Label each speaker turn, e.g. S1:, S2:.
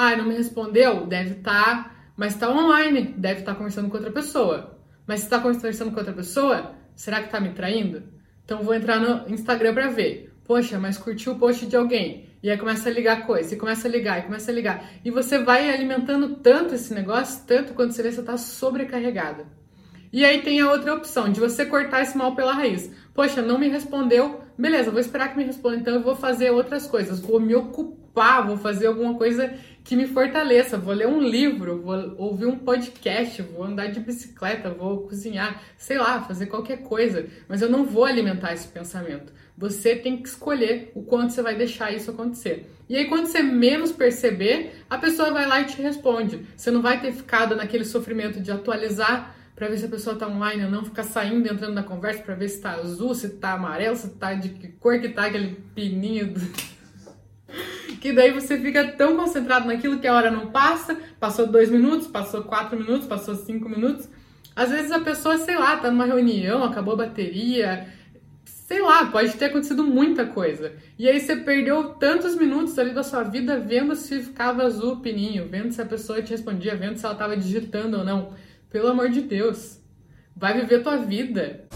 S1: Ah, não me respondeu? Deve estar, tá, mas está online, deve estar tá conversando com outra pessoa. Mas se está conversando com outra pessoa, será que está me traindo? Então vou entrar no Instagram para ver. Poxa, mas curtiu o post de alguém. E aí começa a ligar coisa, e começa a ligar, e começa a ligar. E você vai alimentando tanto esse negócio, tanto quando você vê que você está sobrecarregada. E aí tem a outra opção, de você cortar esse mal pela raiz. Poxa, não me respondeu, beleza, vou esperar que me responda, então eu vou fazer outras coisas, vou me ocupar, vou fazer alguma coisa que me fortaleça, vou ler um livro, vou ouvir um podcast, vou andar de bicicleta, vou cozinhar, sei lá, fazer qualquer coisa, mas eu não vou alimentar esse pensamento. Você tem que escolher o quanto você vai deixar isso acontecer. E aí, quando você menos perceber, a pessoa vai lá e te responde. Você não vai ter ficado naquele sofrimento de atualizar para ver se a pessoa tá online ou não, ficar saindo e entrando na conversa para ver se tá azul, se tá amarelo, se tá de que cor que tá aquele pininho. Do... que daí você fica tão concentrado naquilo que a hora não passa, passou dois minutos, passou quatro minutos, passou cinco minutos. Às vezes a pessoa, sei lá, tá numa reunião, acabou a bateria, sei lá, pode ter acontecido muita coisa. E aí você perdeu tantos minutos ali da sua vida vendo se ficava azul o pininho, vendo se a pessoa te respondia, vendo se ela tava digitando ou não. Pelo amor de Deus, vai viver tua vida.